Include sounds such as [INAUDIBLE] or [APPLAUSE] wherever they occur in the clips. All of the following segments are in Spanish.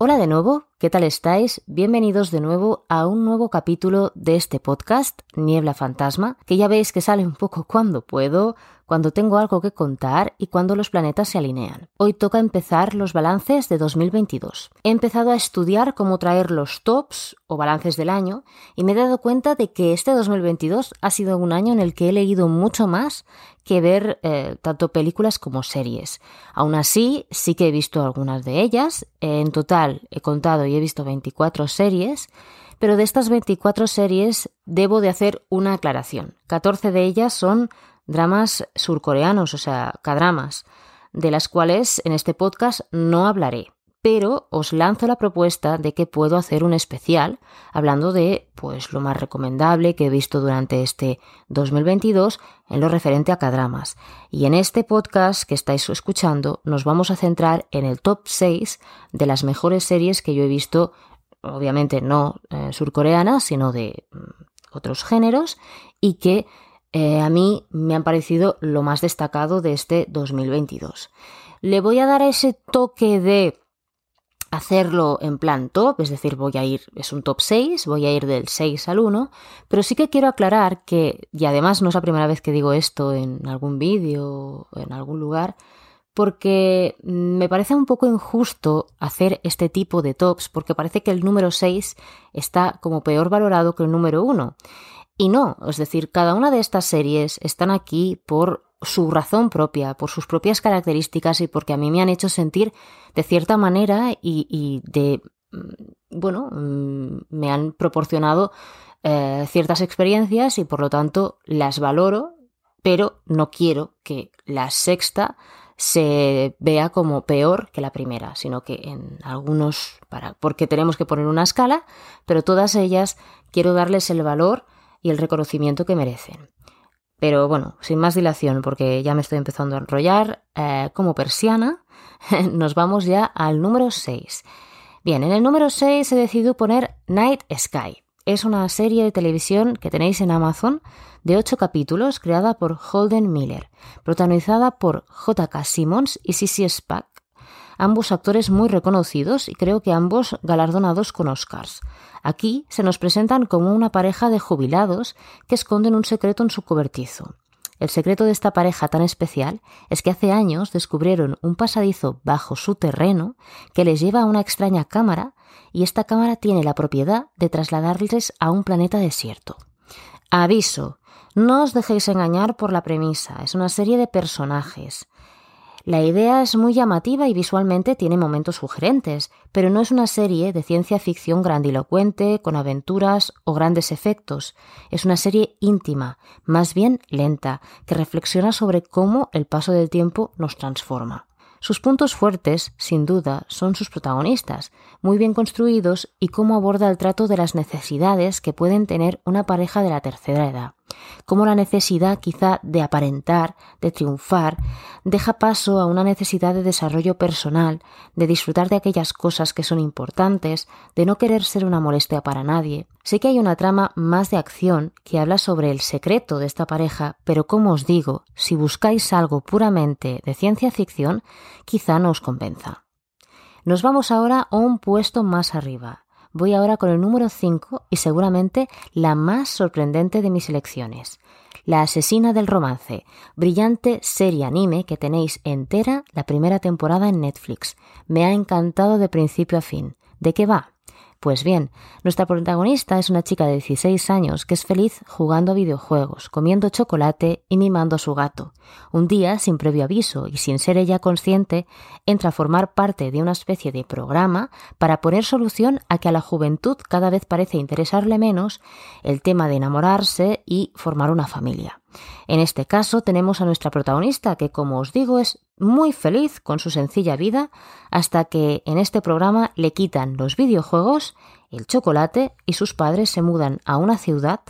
Hola de nuevo, ¿qué tal estáis? Bienvenidos de nuevo a un nuevo capítulo de este podcast, Niebla Fantasma, que ya veis que sale un poco cuando puedo, cuando tengo algo que contar y cuando los planetas se alinean. Hoy toca empezar los balances de 2022. He empezado a estudiar cómo traer los tops o balances del año y me he dado cuenta de que este 2022 ha sido un año en el que he leído mucho más que ver eh, tanto películas como series. Aún así, sí que he visto algunas de ellas. En total he contado he visto 24 series pero de estas 24 series debo de hacer una aclaración. 14 de ellas son dramas surcoreanos, o sea, cadramas, de las cuales en este podcast no hablaré. Pero os lanzo la propuesta de que puedo hacer un especial hablando de pues lo más recomendable que he visto durante este 2022 en lo referente a cadramas. Y en este podcast que estáis escuchando nos vamos a centrar en el top 6 de las mejores series que yo he visto, obviamente no surcoreanas, sino de mm, otros géneros y que eh, a mí me han parecido lo más destacado de este 2022. Le voy a dar ese toque de hacerlo en plan top, es decir, voy a ir, es un top 6, voy a ir del 6 al 1, pero sí que quiero aclarar que, y además no es la primera vez que digo esto en algún vídeo o en algún lugar, porque me parece un poco injusto hacer este tipo de tops, porque parece que el número 6 está como peor valorado que el número 1. Y no, es decir, cada una de estas series están aquí por su razón propia, por sus propias características y porque a mí me han hecho sentir de cierta manera y, de, mm, bueno, mm, me han proporcionado eh, ciertas experiencias y por lo tanto las valoro, pero no quiero que la sexta se vea como peor que la primera, sino que en algunos, para, porque tenemos que poner una escala, pero todas ellas quiero darles el valor y el reconocimiento que merecen. Pero bueno, sin más dilación, porque ya me estoy empezando a enrollar, eh, como persiana, [LAUGHS] nos vamos ya al número 6. Bien, en el número 6 he decidido poner Night Sky. Es una serie de televisión que tenéis en Amazon de 8 capítulos creada por Holden Miller, protagonizada por J.K. Simmons y Sissy Spack, ambos actores muy reconocidos y creo que ambos galardonados con Oscars. Aquí se nos presentan como una pareja de jubilados que esconden un secreto en su cobertizo. El secreto de esta pareja tan especial es que hace años descubrieron un pasadizo bajo su terreno que les lleva a una extraña cámara y esta cámara tiene la propiedad de trasladarles a un planeta desierto. Aviso, no os dejéis engañar por la premisa, es una serie de personajes. La idea es muy llamativa y visualmente tiene momentos sugerentes, pero no es una serie de ciencia ficción grandilocuente, con aventuras o grandes efectos. Es una serie íntima, más bien lenta, que reflexiona sobre cómo el paso del tiempo nos transforma. Sus puntos fuertes, sin duda, son sus protagonistas, muy bien construidos y cómo aborda el trato de las necesidades que pueden tener una pareja de la tercera edad. Cómo la necesidad quizá de aparentar, de triunfar, deja paso a una necesidad de desarrollo personal, de disfrutar de aquellas cosas que son importantes, de no querer ser una molestia para nadie. Sé que hay una trama más de acción que habla sobre el secreto de esta pareja, pero como os digo, si buscáis algo puramente de ciencia ficción, quizá no os convenza. Nos vamos ahora a un puesto más arriba. Voy ahora con el número 5 y seguramente la más sorprendente de mis elecciones. La asesina del romance, brillante serie anime que tenéis entera la primera temporada en Netflix. Me ha encantado de principio a fin. ¿De qué va? Pues bien, nuestra protagonista es una chica de 16 años que es feliz jugando a videojuegos, comiendo chocolate y mimando a su gato. Un día, sin previo aviso y sin ser ella consciente, entra a formar parte de una especie de programa para poner solución a que a la juventud cada vez parece interesarle menos el tema de enamorarse y formar una familia. En este caso tenemos a nuestra protagonista que, como os digo, es muy feliz con su sencilla vida hasta que en este programa le quitan los videojuegos, el chocolate y sus padres se mudan a una ciudad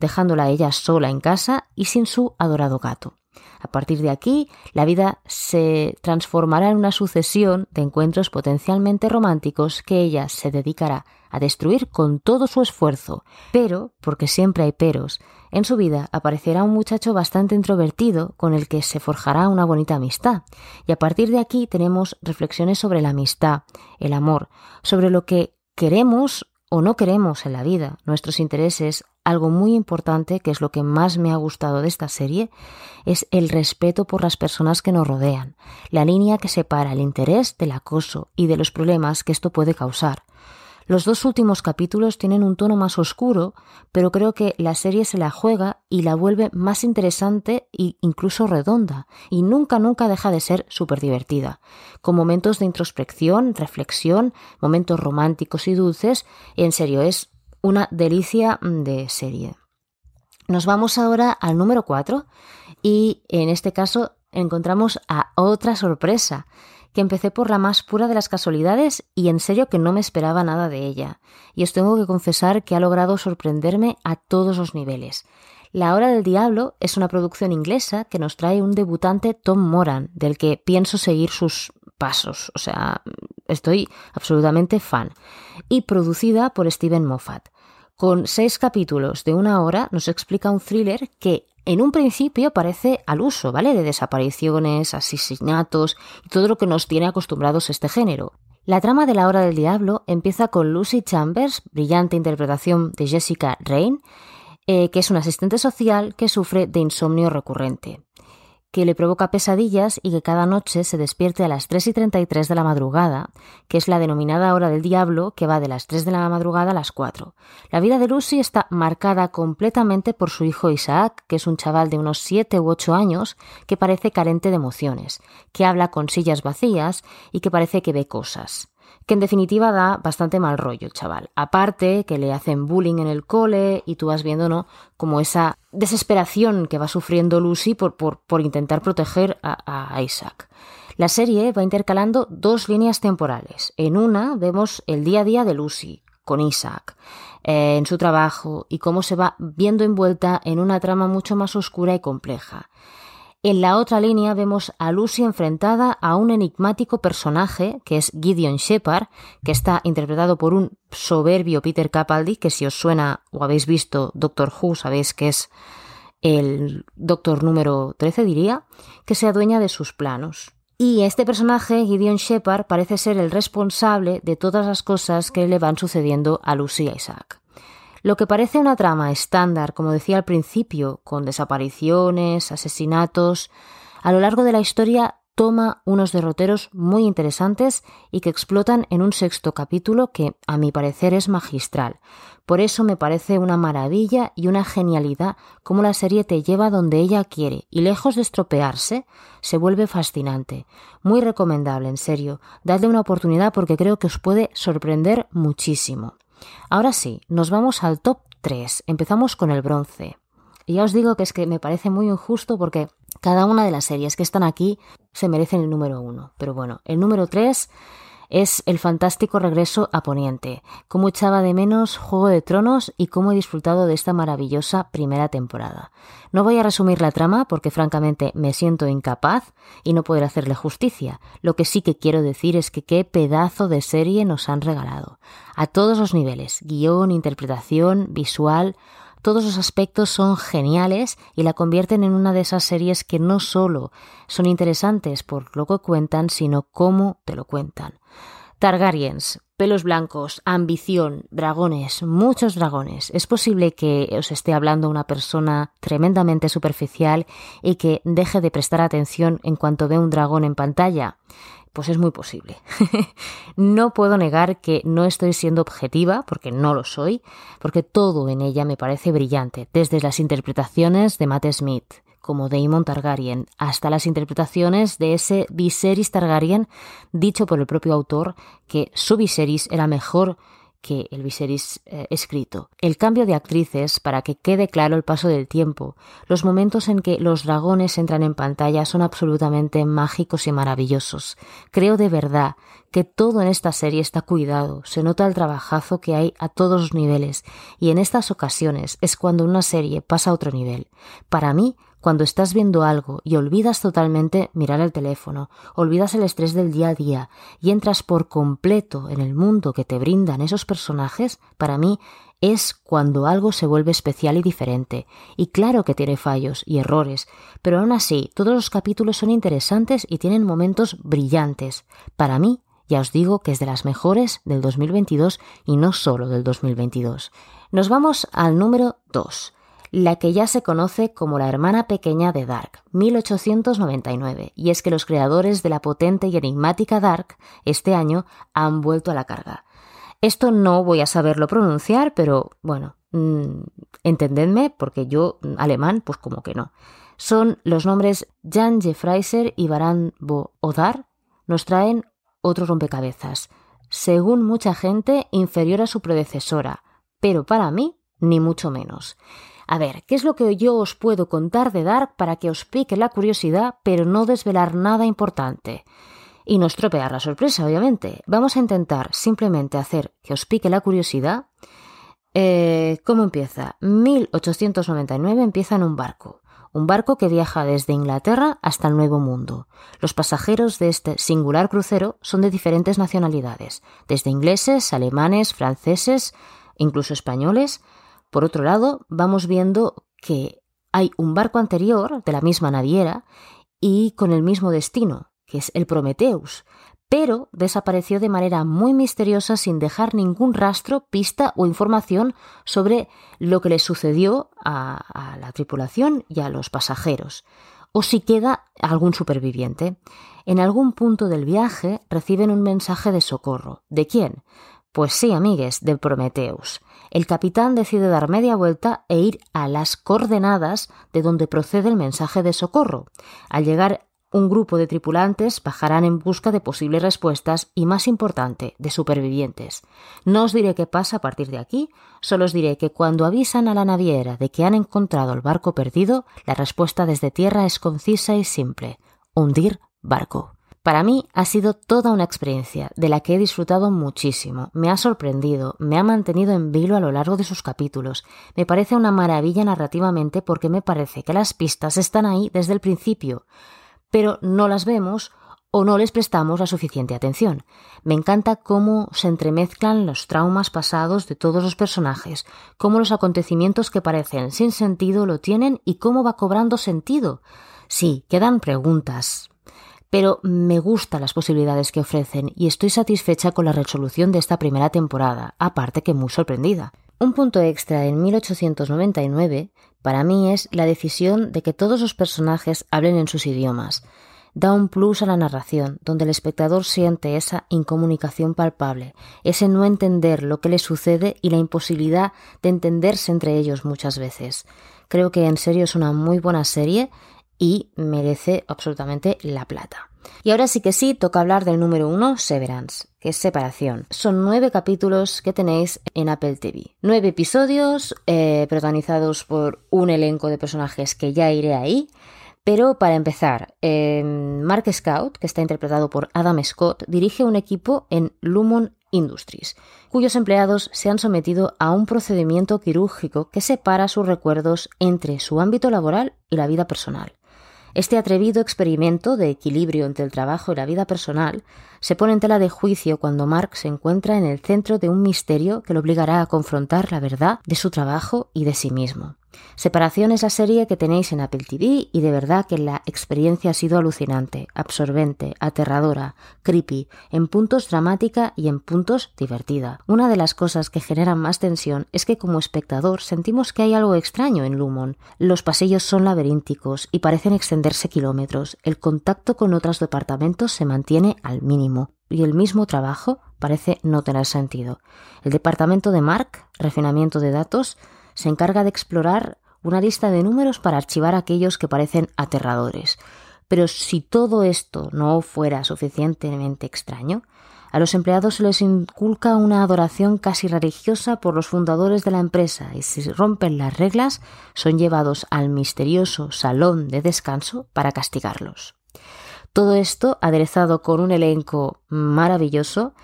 dejándola ella sola en casa y sin su adorado gato. A partir de aquí, la vida se transformará en una sucesión de encuentros potencialmente románticos que ella se dedicará a destruir con todo su esfuerzo. Pero, porque siempre hay peros, en su vida aparecerá un muchacho bastante introvertido con el que se forjará una bonita amistad. Y a partir de aquí tenemos reflexiones sobre la amistad, el amor, sobre lo que queremos o no queremos en la vida, nuestros intereses, algo muy importante, que es lo que más me ha gustado de esta serie, es el respeto por las personas que nos rodean, la línea que separa el interés del acoso y de los problemas que esto puede causar. Los dos últimos capítulos tienen un tono más oscuro, pero creo que la serie se la juega y la vuelve más interesante e incluso redonda, y nunca, nunca deja de ser súper divertida, con momentos de introspección, reflexión, momentos románticos y dulces, en serio, es una delicia de serie. Nos vamos ahora al número 4 y en este caso encontramos a otra sorpresa que empecé por la más pura de las casualidades y en serio que no me esperaba nada de ella. Y os tengo que confesar que ha logrado sorprenderme a todos los niveles. La Hora del Diablo es una producción inglesa que nos trae un debutante Tom Moran, del que pienso seguir sus pasos. O sea, estoy absolutamente fan. Y producida por Steven Moffat. Con seis capítulos de una hora nos explica un thriller que en un principio parece al uso, ¿vale? De desapariciones, asesinatos y todo lo que nos tiene acostumbrados este género. La trama de La Hora del Diablo empieza con Lucy Chambers, brillante interpretación de Jessica Rain, eh, que es una asistente social que sufre de insomnio recurrente que le provoca pesadillas y que cada noche se despierte a las 3 y 33 de la madrugada, que es la denominada hora del diablo, que va de las 3 de la madrugada a las 4. La vida de Lucy está marcada completamente por su hijo Isaac, que es un chaval de unos 7 u 8 años, que parece carente de emociones, que habla con sillas vacías y que parece que ve cosas que en definitiva da bastante mal rollo el chaval. Aparte que le hacen bullying en el cole y tú vas viendo, ¿no? Como esa desesperación que va sufriendo Lucy por, por, intentar proteger a, Isaac. La serie va intercalando dos líneas temporales. En una vemos el día a día de Lucy con Isaac, eh, en su trabajo y cómo se va viendo envuelta en una trama mucho más oscura y compleja. En la otra línea vemos a Lucy enfrentada a un enigmático personaje que es Gideon Shepard, que está interpretado por un soberbio Peter Capaldi, que si os suena o habéis visto Doctor Who sabéis que es el doctor número 13 diría, que se adueña de sus planos. Y este personaje, Gideon Shepard, parece ser el responsable de todas las cosas que le van sucediendo a Lucy Isaac. Lo que parece una trama estándar, como decía al principio, con desapariciones, asesinatos, a lo largo de la historia toma unos derroteros muy interesantes y que explotan en un sexto capítulo que, a mi parecer, es magistral. Por eso me parece una maravilla y una genialidad cómo la serie te lleva donde ella quiere y lejos de estropearse, se vuelve fascinante. Muy recomendable, en serio. Dadle una oportunidad porque creo que os puede sorprender muchísimo. Ahora sí, nos vamos al top 3. Empezamos con el bronce. Y ya os digo que es que me parece muy injusto porque cada una de las series que están aquí se merecen el número 1. Pero bueno, el número 3 es el fantástico regreso a Poniente, cómo echaba de menos Juego de Tronos y cómo he disfrutado de esta maravillosa primera temporada. No voy a resumir la trama porque francamente me siento incapaz y no poder hacerle justicia. Lo que sí que quiero decir es que qué pedazo de serie nos han regalado. A todos los niveles, guion, interpretación, visual, todos los aspectos son geniales y la convierten en una de esas series que no solo son interesantes por lo que cuentan, sino cómo te lo cuentan. Targaryens, pelos blancos, ambición, dragones, muchos dragones. Es posible que os esté hablando una persona tremendamente superficial y que deje de prestar atención en cuanto ve un dragón en pantalla. Pues es muy posible. [LAUGHS] no puedo negar que no estoy siendo objetiva, porque no lo soy, porque todo en ella me parece brillante, desde las interpretaciones de Matt Smith, como Daemon Targaryen, hasta las interpretaciones de ese Viserys Targaryen, dicho por el propio autor que su Viserys era mejor que el Viserys eh, escrito. El cambio de actrices para que quede claro el paso del tiempo. Los momentos en que los dragones entran en pantalla son absolutamente mágicos y maravillosos. Creo de verdad que todo en esta serie está cuidado, se nota el trabajazo que hay a todos los niveles y en estas ocasiones es cuando una serie pasa a otro nivel. Para mí, cuando estás viendo algo y olvidas totalmente mirar el teléfono, olvidas el estrés del día a día y entras por completo en el mundo que te brindan esos personajes, para mí es cuando algo se vuelve especial y diferente. Y claro que tiene fallos y errores, pero aún así todos los capítulos son interesantes y tienen momentos brillantes. Para mí, ya os digo que es de las mejores del 2022 y no solo del 2022. Nos vamos al número 2 la que ya se conoce como la hermana pequeña de Dark, 1899, y es que los creadores de la potente y enigmática Dark este año han vuelto a la carga. Esto no voy a saberlo pronunciar, pero bueno, mm, entendedme, porque yo alemán, pues como que no. Son los nombres Jan Jeffreiser y Baran Bo Odar, nos traen otro rompecabezas, según mucha gente inferior a su predecesora, pero para mí ni mucho menos. A ver, ¿qué es lo que yo os puedo contar de Dark para que os pique la curiosidad, pero no desvelar nada importante? Y no estropear la sorpresa, obviamente. Vamos a intentar simplemente hacer que os pique la curiosidad. Eh, ¿Cómo empieza? 1899 empieza en un barco. Un barco que viaja desde Inglaterra hasta el Nuevo Mundo. Los pasajeros de este singular crucero son de diferentes nacionalidades, desde ingleses, alemanes, franceses, incluso españoles, por otro lado, vamos viendo que hay un barco anterior de la misma naviera y con el mismo destino, que es el Prometheus, pero desapareció de manera muy misteriosa sin dejar ningún rastro, pista o información sobre lo que le sucedió a, a, la tripulación y a los pasajeros, o si queda algún superviviente. En algún punto del viaje reciben un mensaje de socorro. ¿De quién? Pues sí, amigues, del Prometheus el capitán decide dar media vuelta e ir a las coordenadas de donde procede el mensaje de socorro. Al llegar un grupo de tripulantes bajarán en busca de posibles respuestas y, más importante, de supervivientes. No os diré qué pasa a partir de aquí, solo os diré que cuando avisan a la naviera de que han encontrado el barco perdido, la respuesta desde tierra es concisa y simple. Hundir barco. Para mí ha sido toda una experiencia de la que he disfrutado muchísimo. Me ha sorprendido, me ha mantenido en vilo a lo largo de sus capítulos. Me parece una maravilla narrativamente porque me parece que las pistas están ahí desde el principio, pero no las vemos o no les prestamos la suficiente atención. Me encanta cómo se entremezclan los traumas pasados de todos los personajes, cómo los acontecimientos que parecen sin sentido lo tienen y cómo va cobrando sentido. Sí, quedan preguntas, pero me gustan las posibilidades que ofrecen y estoy satisfecha con la resolución de esta primera temporada, aparte que muy sorprendida. Un punto extra en 1899 para mí es la decisión de que todos los personajes hablen en sus idiomas. Da un plus a la narración, donde el espectador siente esa incomunicación palpable, ese no entender lo que le sucede y la imposibilidad de entenderse entre ellos muchas veces. Creo que en serio es una muy buena serie y merece absolutamente la plata. Y ahora sí que sí, toca hablar del número uno, Severance, que es separación. Son nueve capítulos que tenéis en Apple TV. Nueve episodios eh, protagonizados por un elenco de personajes que ya iré ahí. Pero para empezar, eh, Mark Scout, que está interpretado por Adam Scott, dirige un equipo en Lumon Industries, cuyos empleados se han sometido a un procedimiento quirúrgico que separa sus recuerdos entre su ámbito laboral y la vida personal. Este atrevido experimento de equilibrio entre el trabajo y la vida personal se pone en tela de juicio cuando Mark se encuentra en el centro de un misterio que lo obligará a confrontar la verdad de su trabajo y de sí mismo. Separación es la serie que tenéis en Apple TV y de verdad que la experiencia ha sido alucinante, absorbente, aterradora, creepy, en puntos dramática y en puntos divertida. Una de las cosas que generan más tensión es que como espectador sentimos que hay algo extraño en Lumon. Los pasillos son laberínticos y parecen extenderse kilómetros. El contacto con otros departamentos se mantiene al mínimo y el mismo trabajo parece no tener sentido. El departamento de Mark, refinamiento de datos, se encarga de explorar una lista de números para archivar aquellos que parecen aterradores. Pero si todo esto no fuera suficientemente extraño, a los empleados se les inculca una adoración casi religiosa por los fundadores de la empresa y si rompen las reglas son llevados al misterioso salón de descanso para castigarlos. Todo esto aderezado con un elenco maravilloso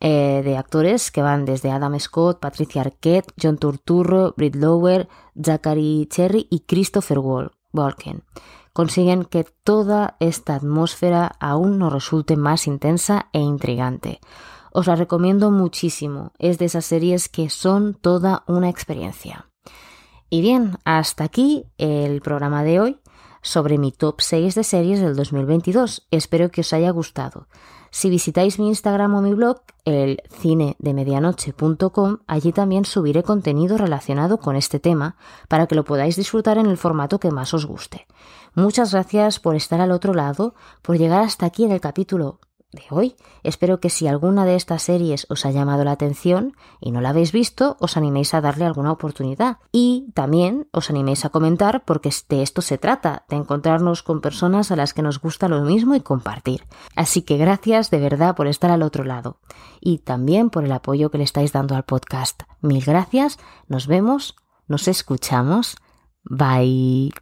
eh, de actores que van desde Adam Scott, Patricia Arquette, John Turturro, Britt Lower, Zachary Cherry y Christopher. Walken. Consiguen que toda esta atmósfera aún nos resulte más intensa e intrigante. Os la recomiendo muchísimo. Es de esas series que son toda una experiencia. Y bien, hasta aquí el programa de hoy sobre mi top 6 de series del 2022. Espero que os haya gustado. Si visitáis mi Instagram o mi blog, el cinedemedianoche.com, allí también subiré contenido relacionado con este tema para que lo podáis disfrutar en el formato que más os guste. Muchas gracias por estar al otro lado, por llegar hasta aquí en el capítulo de hoy. Espero que si alguna de estas series os ha llamado la atención y no la habéis visto, os animéis a darle alguna oportunidad. Y también os animéis a comentar porque de esto se trata, de encontrarnos con personas a las que nos gusta lo mismo y compartir. Así que gracias de verdad por estar al otro lado y también por el apoyo que le estáis dando al podcast. Mil gracias, nos vemos, nos escuchamos. Bye.